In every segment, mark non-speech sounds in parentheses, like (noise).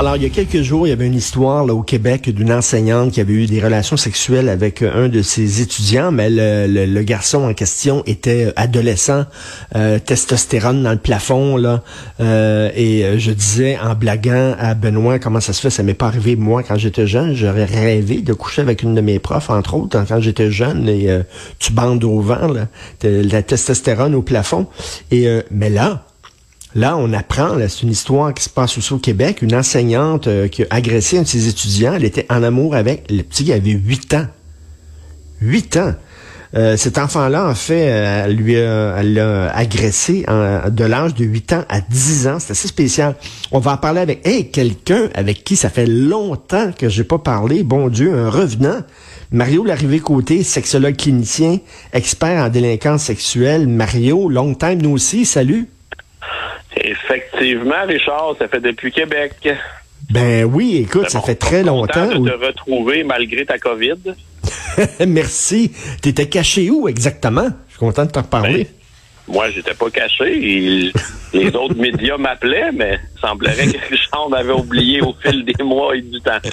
Alors, il y a quelques jours, il y avait une histoire là, au Québec d'une enseignante qui avait eu des relations sexuelles avec euh, un de ses étudiants, mais le, garçon en question était adolescent, euh, testostérone dans le plafond, là. Euh, et euh, je disais en blaguant à Benoît comment ça se fait, ça m'est pas arrivé moi quand j'étais jeune. J'aurais rêvé de coucher avec une de mes profs, entre autres, quand j'étais jeune, et euh, tu bandes au vent, là, la testostérone au plafond. Et euh, mais là, Là, on apprend, c'est une histoire qui se passe aussi au Québec, une enseignante euh, qui a agressé un de ses étudiants. Elle était en amour avec le petit qui avait 8 ans. 8 ans. Euh, cet enfant-là, en fait, euh, elle lui elle l'a agressé de l'âge de 8 ans à 10 ans. C'est assez spécial. On va en parler avec hey, quelqu'un avec qui ça fait longtemps que j'ai pas parlé. Bon Dieu, un revenant. Mario Larrivée-Côté, sexologue clinicien, expert en délinquance sexuelle. Mario, long time nous aussi. Salut. Effectivement, Richard, ça fait depuis Québec. Ben oui, écoute, ça fait très longtemps. de te retrouver malgré ta COVID. (laughs) Merci. T'étais caché où exactement? Je suis content de t'en reparler. Ben, moi, j'étais pas caché. (laughs) les autres médias m'appelaient, mais il semblerait que Richard m'avait oublié au fil des mois et du temps. (laughs)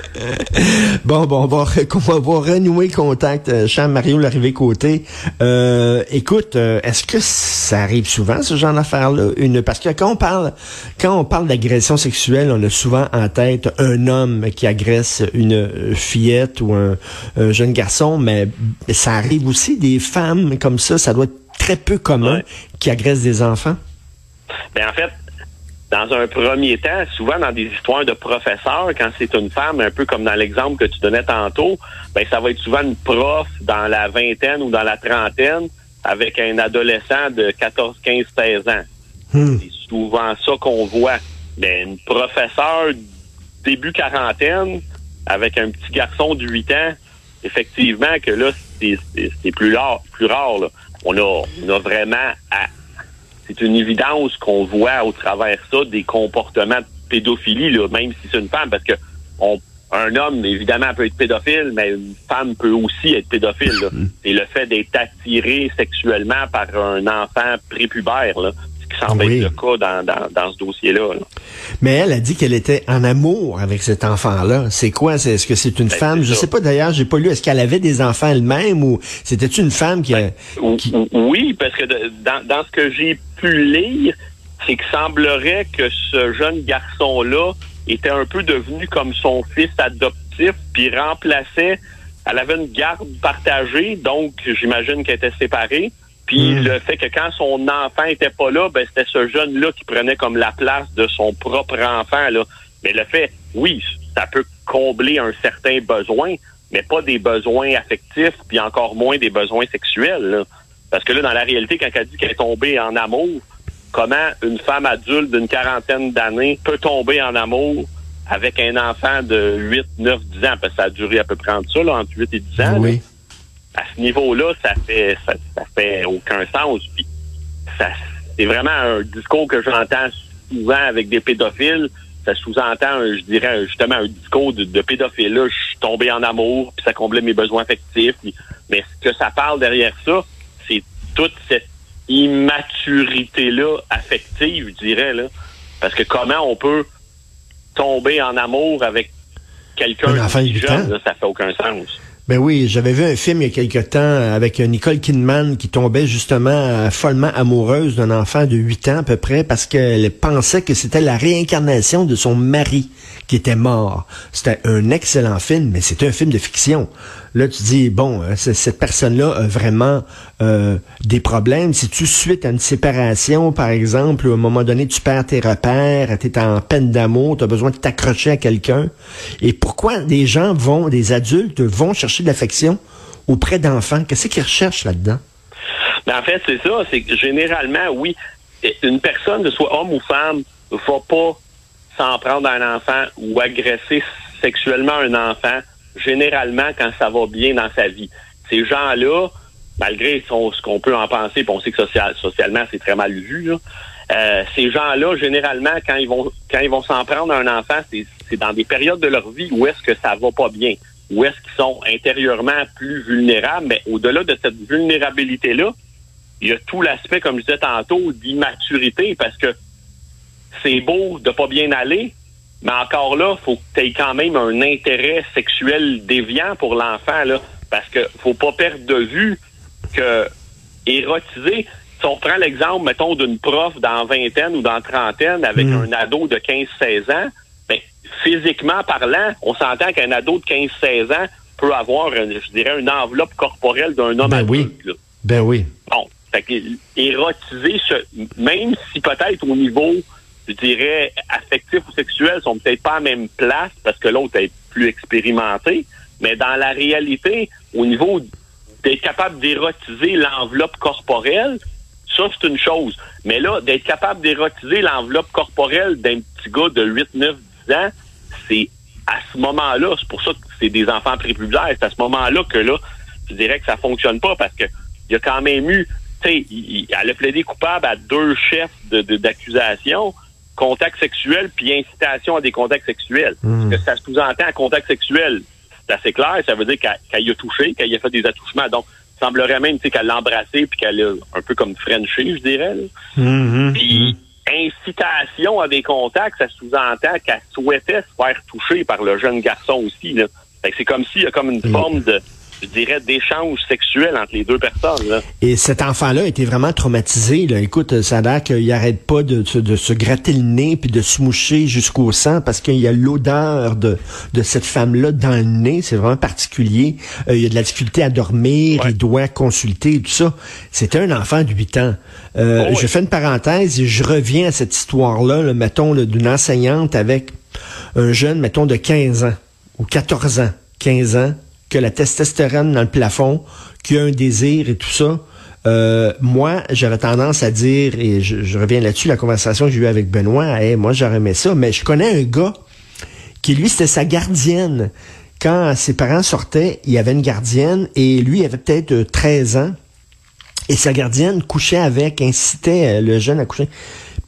Bon, bon, on va, (laughs) on va renouer contact. Euh, Cham Mario l'arrivée côté. Euh, écoute, euh, est-ce que ça arrive souvent ce genre d'affaires-là Une parce que quand on parle, quand on parle d'agression sexuelle, on a souvent en tête un homme qui agresse une fillette ou un, un jeune garçon, mais ça arrive aussi des femmes comme ça. Ça doit être très peu commun Ouais. qui agressent des enfants? Ben, en fait, dans un premier temps, souvent dans des histoires de professeurs, quand c'est une femme, un peu comme dans l'exemple que tu donnais tantôt, ben ça va être souvent une prof dans la vingtaine ou dans la trentaine avec un adolescent de 14, 15, 16 ans. Hmm. C'est souvent ça qu'on voit. Ben, une professeure début quarantaine avec un petit garçon de 8 ans, effectivement que là, c'est plus rare. Plus rare là. On, a, on a vraiment à, c'est une évidence qu'on voit au travers ça des comportements de pédophilie, là, même si c'est une femme, parce que on, un homme, évidemment, peut être pédophile, mais une femme peut aussi être pédophile. là. C'est le fait d'être attiré sexuellement par un enfant prépubère, là, semble Oui. être le cas dans, dans, dans ce dossier-là. là. Mais elle a dit qu'elle était en amour avec cet enfant-là. C'est quoi? Est-ce que c'est une Ben, femme? Je sais pas d'ailleurs, j'ai pas lu. Est-ce qu'elle avait des enfants elle-même ou c'était une femme qui a... Qui- ou- Oui, parce que de- dans, dans ce que j'ai pu lire, c'est qu'il semblerait que ce jeune garçon-là était un peu devenu comme son fils adoptif, puis remplaçait. Elle avait une garde partagée, donc j'imagine qu'elle était séparée. Puis Mm. le fait que quand son enfant était pas là, ben c'était ce jeune-là qui prenait comme la place de son propre enfant. Là. Mais le fait, oui, ça peut combler un certain besoin, mais pas des besoins affectifs, puis encore moins des besoins sexuels. là. Parce que là, dans la réalité, quand elle dit qu'elle est tombée en amour, comment une femme adulte d'une quarantaine d'années peut tomber en amour avec un enfant de 8, 9, 10 ans? Parce que ça a duré à peu près entre ça, là, entre 8 et 10 ans. là oui. À ce niveau-là, ça fait ça, ça fait aucun sens. Puis ça, c'est vraiment un discours que j'entends souvent avec des pédophiles. Ça sous-entend, je dirais, justement un discours de, de pédophile. Là, je suis tombé en amour, puis ça comblait mes besoins affectifs. puis- mais ce que ça parle derrière ça, c'est toute cette immaturité-là affective, je dirais. Là. Parce que comment on peut tomber en amour avec quelqu'un de jeune, là, ça fait aucun sens. Ben oui, j'avais vu un film il y a quelque temps avec Nicole Kidman qui tombait justement euh, follement amoureuse d'un enfant de 8 ans à peu près parce qu'elle pensait que c'était la réincarnation de son mari qui était mort. C'était un excellent film, mais c'était un film de fiction. Là, tu dis, bon, euh, cette personne-là a vraiment euh, des problèmes. Si tu suite à une séparation, par exemple, à un moment donné, tu perds tes repères, tu es en peine d'amour, tu as besoin de t'accrocher à quelqu'un. Et pourquoi des gens vont, des adultes vont chercher de l'affection auprès d'enfants? Qu'est-ce qu'ils recherchent là-dedans? Mais en fait, c'est ça. C'est que généralement, oui, une personne, soit homme ou femme, ne va pas s'en prendre à un enfant ou agresser sexuellement un enfant, généralement quand ça va bien dans sa vie. Ces gens-là, malgré ce qu'on peut en penser, puis on sait que social- socialement, c'est très mal vu, là, euh, ces gens-là, généralement, quand ils vont quand ils vont s'en prendre à un enfant, c'est c'est dans des périodes de leur vie où est-ce que ça va pas bien. où est-ce qu'ils sont intérieurement plus vulnérables, mais au-delà de cette vulnérabilité-là, il y a tout l'aspect, comme je disais tantôt, d'immaturité, parce que c'est beau de pas bien aller, mais encore là, faut que tu aies quand même un intérêt sexuel déviant pour l'enfant, là, parce que faut pas perdre de vue que érotiser, si on prend l'exemple, mettons, d'une prof dans vingtaine ou dans trentaine avec Mm. un ado de 15-16 ans, ben, physiquement parlant, on s'entend qu'un ado de 15-16 ans peut avoir, une- je dirais, une enveloppe corporelle d'un homme Ben adulte. oui. là. Ben oui. Bon, fait que érotiser, ce- même si peut-être au niveau, je dirais, affectif ou sexuel, sont peut-être pas à la même place parce que l'autre est plus expérimenté, mais dans la réalité, au niveau d'être capable d'érotiser l'enveloppe corporelle, ça, c'est une chose. Mais là, d'être capable d'érotiser l'enveloppe corporelle d'un petit gars de 8, 9, 10 ans, c'est à ce moment-là, c'est pour ça que c'est des enfants prépubères, c'est à ce moment-là que là, je dirais que ça fonctionne pas parce que il y a quand même eu, tu sais, elle a plaidé coupable à deux chefs d'accusation, contact sexuel puis incitation à des contacts sexuels. Hmm. Ce que ça sous-entend à contact sexuel, c'est assez clair, ça veut dire qu'elle y a touché, qu'elle y a fait des attouchements. Donc, il semblerait même tu sais, qu'elle l'a embrassé puis qu'elle a un peu comme Frenché, je dirais. Mhm. Puis incitation à des contacts, ça sous-entend qu'elle souhaitait se faire toucher par le jeune garçon aussi. Là. Fait que c'est comme s'il y a comme une forme de, je dirais, d'échange sexuel entre les deux personnes. Là. Et cet enfant-là était vraiment traumatisé. Là. Écoute, ça a l'air qu'il arrête pas de, se- de se gratter le nez puis de se moucher jusqu'au sang parce qu'il y a l'odeur de, de cette femme-là dans le nez. C'est vraiment particulier. Euh, il y a de la difficulté à dormir. Ouais. Il doit consulter et tout ça. C'était un enfant de 8 ans. Euh, Oh oui. Je fais une parenthèse et je reviens à cette histoire-là, là, mettons, là, d'une enseignante avec un jeune, mettons, de 15 ans ou 14 ans, 15 ans, que la testostérone dans le plafond, qui a un désir et tout ça. Euh, moi, j'aurais tendance à dire, et je, reviens là-dessus, la conversation que j'ai eue avec Benoît, moi j'aurais aimé ça, mais je connais un gars qui, lui, c'était sa gardienne. Quand ses parents sortaient, il y avait une gardienne, et lui, il avait peut-être euh, 13 ans, et sa gardienne couchait avec, incitait euh, le jeune à coucher.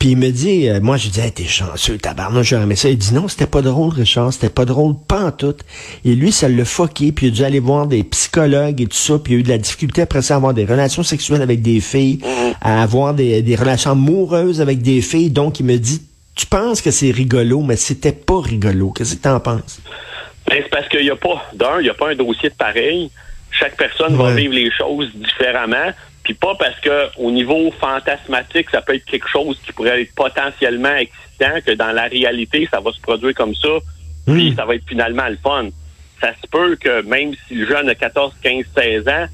Puis il me dit, euh, moi je dis, hey, t'es chanceux, tabarnak, j'aurais aimé ça. Il dit, non, c'était pas drôle, Richard, c'était pas drôle, pas en tout. Et lui, ça l'a foqué, puis il a dû aller voir des psychologues et tout ça, puis il a eu de la difficulté après ça à avoir des relations sexuelles avec des filles, à avoir des, des relations amoureuses avec des filles. Donc il me dit, tu penses que c'est rigolo, mais c'était pas rigolo. Qu'est-ce que t'en penses? Ben, c'est parce qu'il n'y a pas, d'un, il n'y a pas un dossier de pareil. Chaque personne va vivre les choses différemment. Puis pas parce que au niveau fantasmatique, ça peut être quelque chose qui pourrait être potentiellement excitant, que dans la réalité, ça va se produire comme ça, puis Hmm. ça va être finalement le fun. Ça se peut que même si le jeune a 14, 15, 16 ans,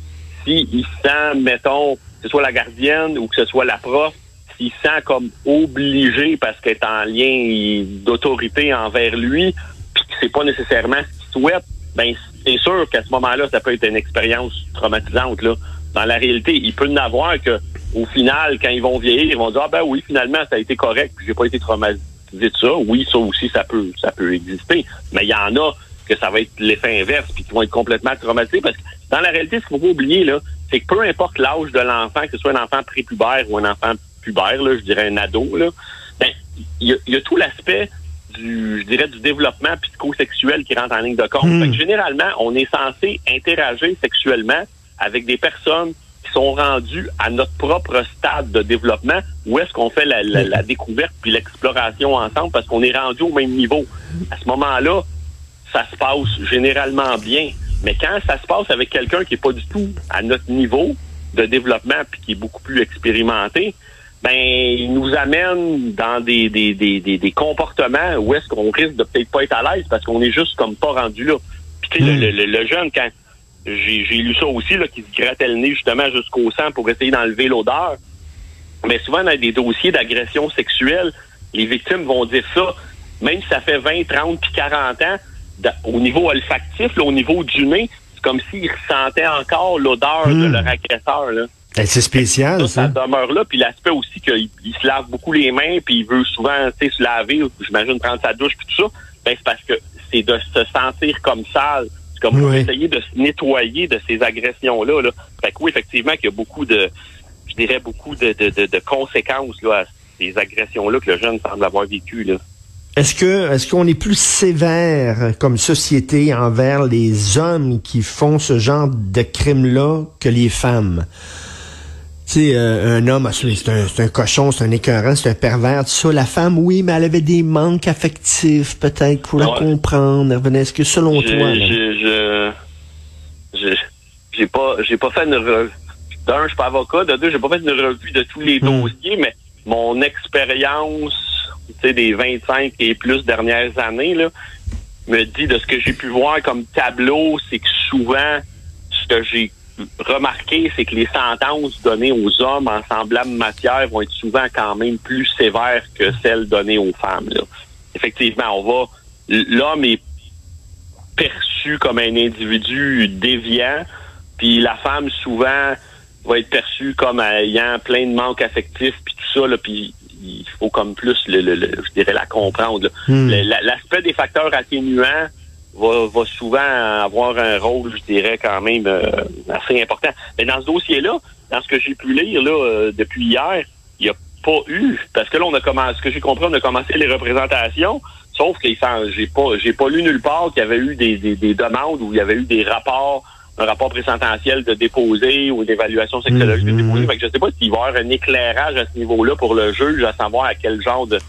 s'il sent, mettons, que ce soit la gardienne ou que ce soit la prof, s'il se sent comme obligé parce qu'elle est en lien d'autorité envers lui, puis que c'est pas nécessairement ce qu'il souhaite, ben c'est sûr qu'à ce moment-là, ça peut être une expérience traumatisante. Là. Dans la réalité, il peut en avoir que au final, quand ils vont vieillir, ils vont dire Ah ben oui, finalement, ça a été correct, puis j'ai pas été traumatisé de ça. Oui, ça aussi, ça peut ça peut exister. Mais il y en a que ça va être l'effet inverse, puis qui vont être complètement traumatisés. Parce que dans la réalité, ce qu'il faut pas oublier, là, c'est que peu importe l'âge de l'enfant, que ce soit un enfant prépubère ou un enfant pubère, là, je dirais un ado, là, ben, il y, a- il y a tout l'aspect du, je dirais, du développement psychosexuel qui rentre en ligne de compte. Hmm. Fait que généralement, on est censé interagir sexuellement avec des personnes qui sont rendues à notre propre stade de développement où est-ce qu'on fait la, la- la découverte puis l'exploration ensemble parce qu'on est rendu au même niveau. À ce moment-là, ça se passe généralement bien. Mais quand ça se passe avec quelqu'un qui est pas du tout à notre niveau de développement puis qui est beaucoup plus expérimenté, ben il nous amène dans des des, des, des, des comportements où est-ce qu'on risque de peut-être pas être à l'aise parce qu'on est juste comme pas rendu là. Puis tu sais, le, le- le jeune quand j'ai lu ça aussi là qui se grattait le nez justement jusqu'au sang pour essayer d'enlever l'odeur. Mais souvent dans des dossiers d'agression sexuelle, les victimes vont dire ça même si ça fait 20, 30 puis 40 ans au niveau olfactif, là, au niveau du nez, c'est comme s'ils ressentaient encore l'odeur de Mm. leur agresseur là. Ben, c'est spécial, Ça, ça demeure là. Puis l'aspect aussi qu'il il se lave beaucoup les mains, puis il veut souvent se laver, j'imagine prendre sa douche, puis tout ça. Ben, c'est parce que c'est de se sentir comme sale. C'est comme Oui. essayer de se nettoyer de ces agressions-là. Là. Fait que oui, effectivement, qu'il y a beaucoup de, je dirais, beaucoup de, de, de, de conséquences là, à ces agressions-là que le jeune semble avoir vécues. Là. Est-ce que est-ce qu'on est plus sévère comme société envers les hommes qui font ce genre de crimes-là que les femmes? Tu sais, euh, un homme, ah, c'est un, un, cochon, c'est un écœurant, c'est un pervers, tout ça. La femme, oui, mais elle avait des manques affectifs, peut-être, pour la comprendre. Est-ce que selon toi... Je, je, j'ai pas, j'ai pas fait une revue. D'un, je suis pas avocat. De deux, j'ai pas fait une revue de tous les hmm. dossiers, mais mon expérience des 25 et plus dernières années, là, me dit de ce que j'ai pu voir comme tableau, c'est que souvent, ce que j'ai remarqué, c'est que les sentences données aux hommes en semblable matière vont être souvent quand même plus sévères que celles données aux femmes. Là. Effectivement, on va. L'homme est perçu comme un individu déviant, puis la femme souvent va être perçue comme ayant plein de manques affectifs, puis tout ça, là, puis il faut comme plus, le, je dirais, la comprendre. Hmm. L'aspect des facteurs atténuants va, va, souvent avoir un rôle, je dirais, quand même euh, assez important. Mais dans ce dossier-là, dans ce que j'ai pu lire là euh, depuis hier, il n'y a pas eu, parce que là, on a commencé, ce que j'ai compris, on a commencé les représentations, sauf que j'ai pas, j'ai pas lu nulle part qu'il y avait eu des, des, des demandes ou il y avait eu des rapports un rapport présententiel de déposer ou d'évaluation sexologique de déposer. Fait que je sais pas s'il va y avoir un éclairage à ce niveau-là pour le juge à savoir à quel genre de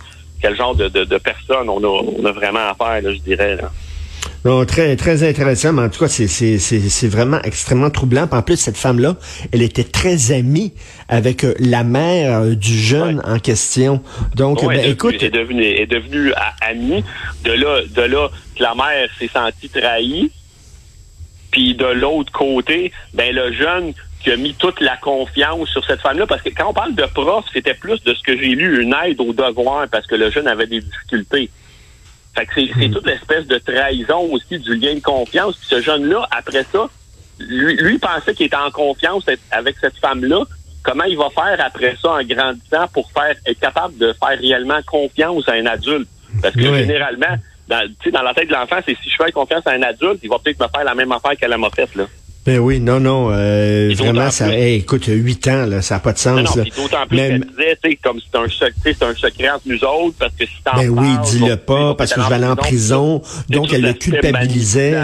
quel genre de, de, personnes on a, on a vraiment affaire, là, je dirais. Là. Non, très, très intéressant, mais en tout cas, c'est, vraiment extrêmement troublant. en plus, cette femme-là, elle était très amie avec euh, la mère euh, du jeune en question. Donc, ben, écoute... Elle est devenue, est devenue amie. De là, de là, la mère s'est sentie trahie. Puis de l'autre côté, ben le jeune qui a mis toute la confiance sur cette femme-là, parce que quand on parle de prof, c'était plus de ce que j'ai lu, une aide au devoir, parce que le jeune avait des difficultés. Fait que c'est hmm. toute l'espèce de trahison aussi du lien de confiance. Puis ce jeune-là, après ça, lui, lui pensait qu'il était en confiance avec cette femme-là. Comment il va faire après ça en grandissant pour faire être capable de faire réellement confiance à un adulte? Parce que généralement, dans, dans la tête de l'enfant, c'est si je fais confiance à un adulte, il va peut-être me faire la même affaire qu'elle m'a faite. Ben oui, non, non, euh, vraiment, ça, écoute, huit ans, là, ça n'a pas de sens. Non, non, d'autant plus qu'elle disait, comme c'est un, c'est un secret entre nous autres, parce que si t'en Ben oui, dis-le pas, parce que je vais aller en prison. Donc, elle le culpabilisait.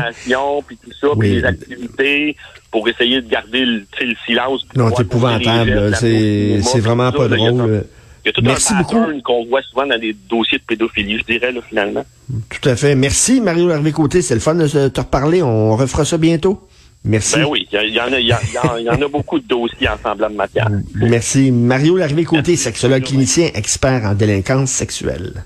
Puis tout ça, puis les activités pour essayer de garder le, le silence. Non, c'est épouvantable, c'est vraiment pas drôle. Il y a tout Merci un pattern qu'on voit souvent dans des dossiers de pédophilie, je dirais, là, finalement. Tout à fait. Merci, Mario Hervé Côté. C'est le fun de te reparler. On refera ça bientôt. Merci. Ben oui, il y, en a, y, y en a beaucoup de dossiers en matière. Merci. Mario Larrivée Côté, sexologue clinicien, expert en délinquance sexuelle.